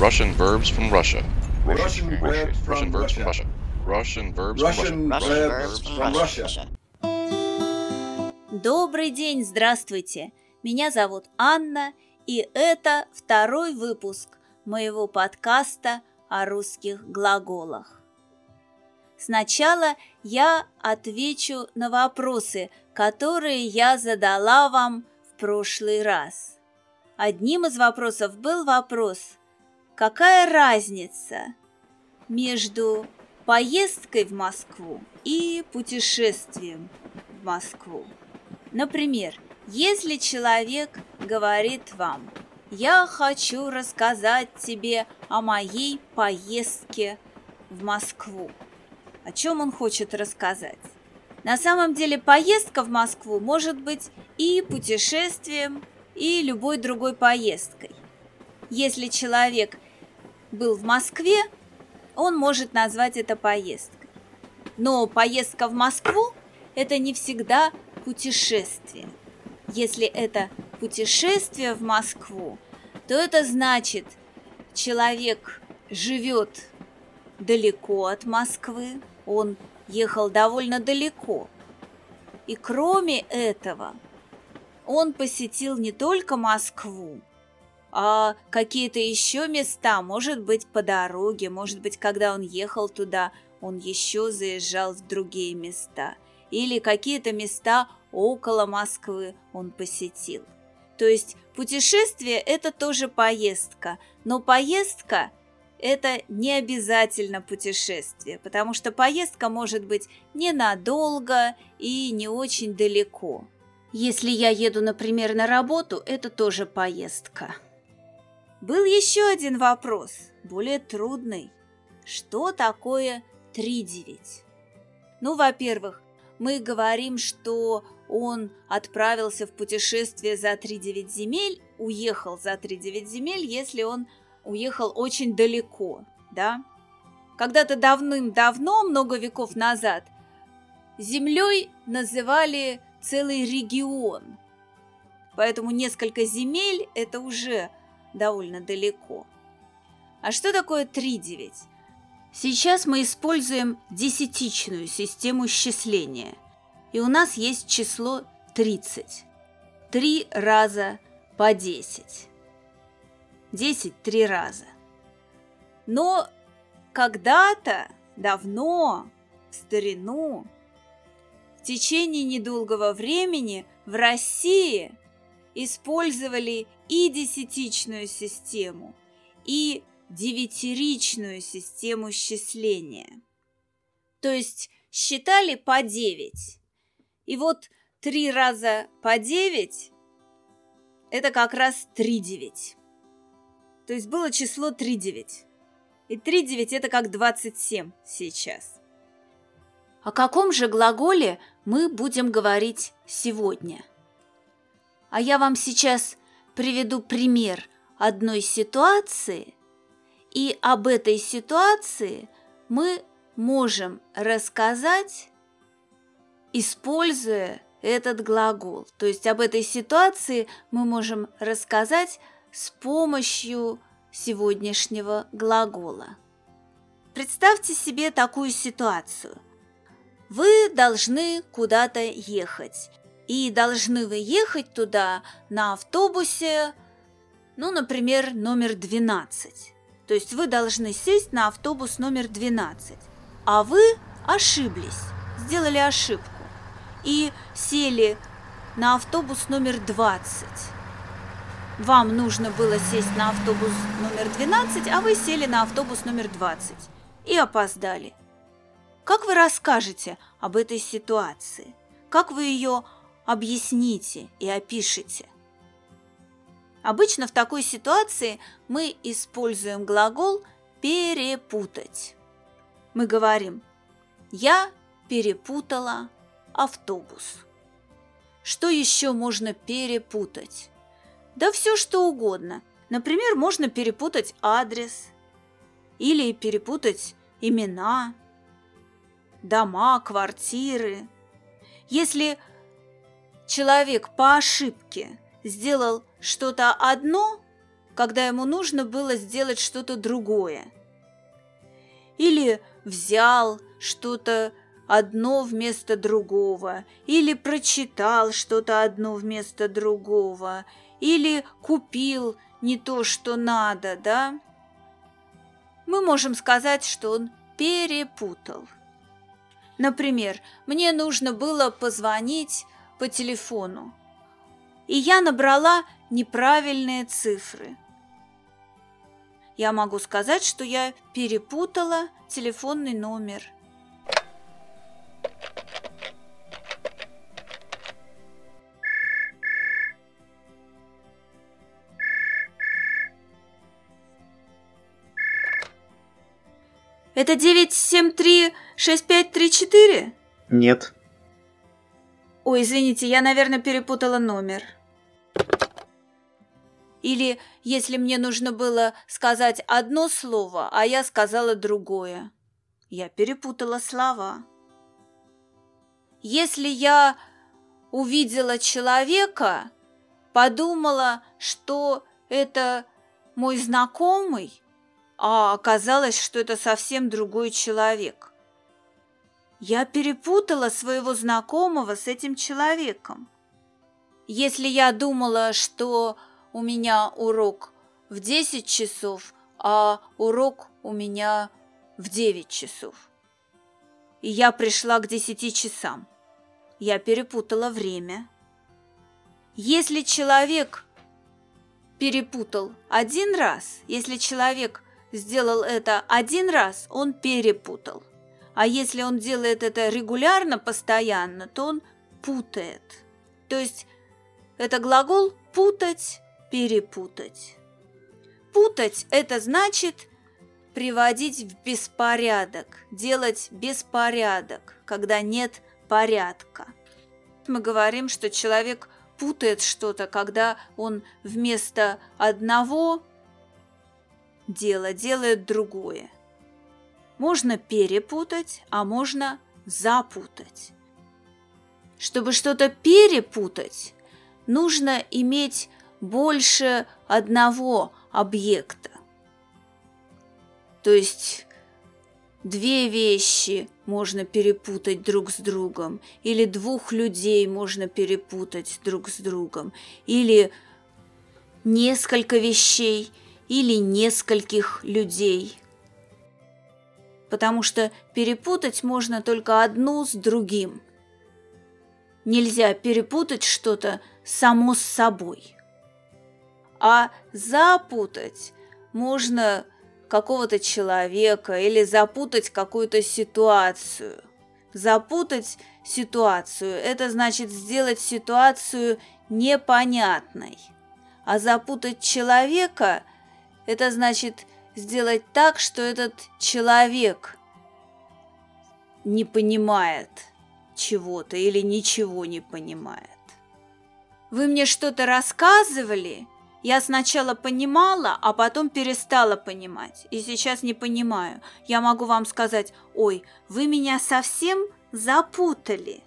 Russian verbs from Russia. Russian verbs Russian from verbs from Russia. Russia. Russian verbs Russian from Russia. verbs from Russia. Добрый день, здравствуйте! Меня зовут Анна, и это второй выпуск моего подкаста о русских глаголах. Сначала я отвечу на вопросы, которые я задала вам в прошлый раз. Одним из вопросов был вопрос, какая разница между поездкой в Москву и путешествием в Москву? Например, если человек говорит вам «Я хочу рассказать тебе о моей поездке в Москву», о чем он хочет рассказать? На самом деле поездка в Москву может быть и путешествием, и любой другой поездкой. Если человек был в Москве, он может назвать это поездкой. Но поездка в Москву – это не всегда путешествие. Если это путешествие в Москву, то это значит, человек живет далеко от Москвы, он ехал довольно далеко. И кроме этого, он посетил не только Москву, а какие-то еще места, может быть, по дороге, может быть, когда он ехал туда, он еще заезжал в другие места, или какие-то места около Москвы он посетил. То есть путешествие – это тоже поездка, но поездка – это не обязательно путешествие, потому что поездка может быть ненадолго и не очень далеко. Если я еду, например, на работу, это тоже поездка. Был еще один вопрос, более трудный. Что такое тридевять? Ну, во-первых, мы говорим, что он отправился в путешествие за 3-9 земель, уехал за 3-9 земель, если он уехал очень далеко, да? Когда-то давным-давно, много веков назад, землей называли целый регион. Поэтому несколько земель – это уже довольно далеко. А что такое 3-9? Сейчас мы используем десятичную систему счисления – и у нас есть число 30. Три раза по 10. 10 три раза. Но когда-то, давно, в старину, в течение недолгого времени в России использовали и десятичную систему, и девятиричную систему счисления. То есть считали по 9 и вот три раза по девять – это как раз три девять. То есть было число три девять. И три девять – это как двадцать семь сейчас. О каком же глаголе мы будем говорить сегодня? А я вам сейчас приведу пример одной ситуации, и об этой ситуации мы можем рассказать используя этот глагол. То есть об этой ситуации мы можем рассказать с помощью сегодняшнего глагола. Представьте себе такую ситуацию. Вы должны куда-то ехать. И должны вы ехать туда на автобусе, ну, например, номер 12. То есть вы должны сесть на автобус номер 12. А вы ошиблись, сделали ошибку и сели на автобус номер 20. Вам нужно было сесть на автобус номер 12, а вы сели на автобус номер 20 и опоздали. Как вы расскажете об этой ситуации? Как вы ее объясните и опишете? Обычно в такой ситуации мы используем глагол «перепутать». Мы говорим «я перепутала автобус. Что еще можно перепутать? Да все что угодно. Например, можно перепутать адрес или перепутать имена, дома, квартиры. Если человек по ошибке сделал что-то одно, когда ему нужно было сделать что-то другое. Или взял что-то одно вместо другого, или прочитал что-то одно вместо другого, или купил не то, что надо, да? Мы можем сказать, что он перепутал. Например, мне нужно было позвонить по телефону, и я набрала неправильные цифры. Я могу сказать, что я перепутала телефонный номер – Это 973-6534? Нет. Ой, извините, я, наверное, перепутала номер. Или если мне нужно было сказать одно слово, а я сказала другое. Я перепутала слова. Если я увидела человека, подумала, что это мой знакомый, а оказалось, что это совсем другой человек. Я перепутала своего знакомого с этим человеком. Если я думала, что у меня урок в 10 часов, а урок у меня в 9 часов. И я пришла к 10 часам. Я перепутала время. Если человек перепутал один раз, если человек сделал это один раз, он перепутал. А если он делает это регулярно, постоянно, то он путает. То есть это глагол путать, перепутать. Путать – это значит приводить в беспорядок, делать беспорядок, когда нет порядка. Мы говорим, что человек путает что-то, когда он вместо одного дело делает другое. Можно перепутать, а можно запутать. Чтобы что-то перепутать, нужно иметь больше одного объекта. То есть две вещи можно перепутать друг с другом, или двух людей можно перепутать друг с другом, или несколько вещей – или нескольких людей. Потому что перепутать можно только одну с другим. Нельзя перепутать что-то само с собой. А запутать можно какого-то человека или запутать какую-то ситуацию. Запутать ситуацию – это значит сделать ситуацию непонятной. А запутать человека – это значит сделать так, что этот человек не понимает чего-то или ничего не понимает. Вы мне что-то рассказывали, я сначала понимала, а потом перестала понимать. И сейчас не понимаю. Я могу вам сказать, ой, вы меня совсем запутали.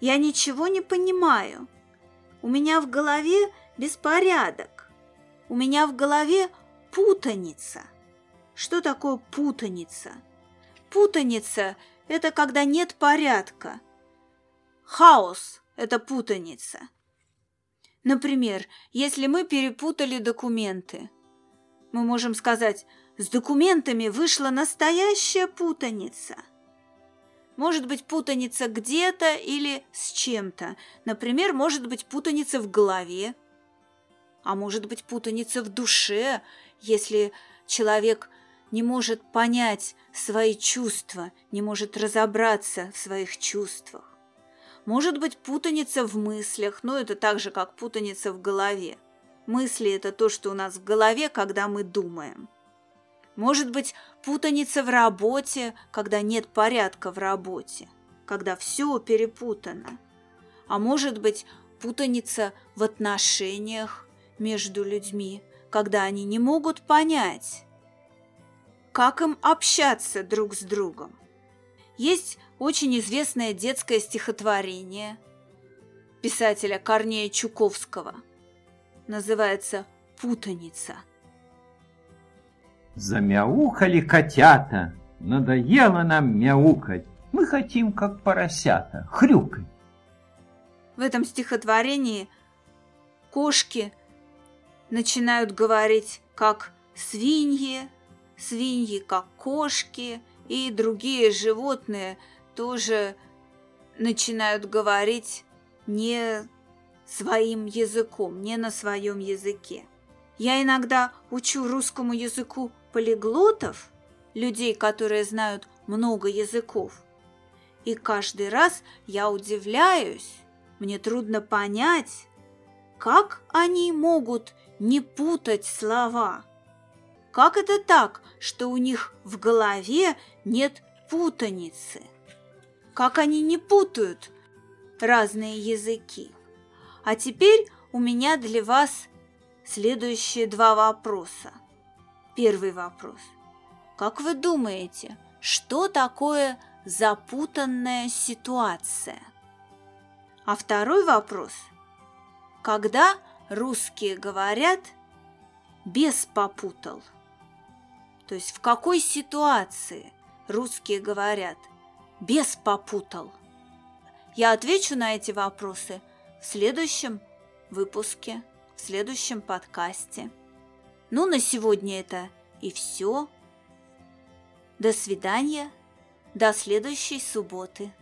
Я ничего не понимаю. У меня в голове беспорядок. У меня в голове путаница. Что такое путаница? Путаница – это когда нет порядка. Хаос – это путаница. Например, если мы перепутали документы, мы можем сказать, с документами вышла настоящая путаница. Может быть путаница где-то или с чем-то. Например, может быть путаница в голове – а может быть путаница в душе, если человек не может понять свои чувства, не может разобраться в своих чувствах. Может быть путаница в мыслях, но это так же, как путаница в голове. Мысли – это то, что у нас в голове, когда мы думаем. Может быть путаница в работе, когда нет порядка в работе, когда все перепутано. А может быть путаница в отношениях, между людьми, когда они не могут понять, как им общаться друг с другом. Есть очень известное детское стихотворение писателя Корнея Чуковского. Называется путаница. Замяукали котята, надоело нам мяукать. Мы хотим, как поросята, хрюкать. В этом стихотворении кошки начинают говорить как свиньи, свиньи как кошки, и другие животные тоже начинают говорить не своим языком, не на своем языке. Я иногда учу русскому языку полиглотов, людей, которые знают много языков. И каждый раз я удивляюсь, мне трудно понять, как они могут не путать слова. Как это так, что у них в голове нет путаницы? Как они не путают разные языки? А теперь у меня для вас следующие два вопроса. Первый вопрос. Как вы думаете, что такое запутанная ситуация? А второй вопрос. Когда русские говорят «без попутал»? То есть в какой ситуации русские говорят «без попутал»? Я отвечу на эти вопросы в следующем выпуске, в следующем подкасте. Ну, на сегодня это и все. До свидания, до следующей субботы.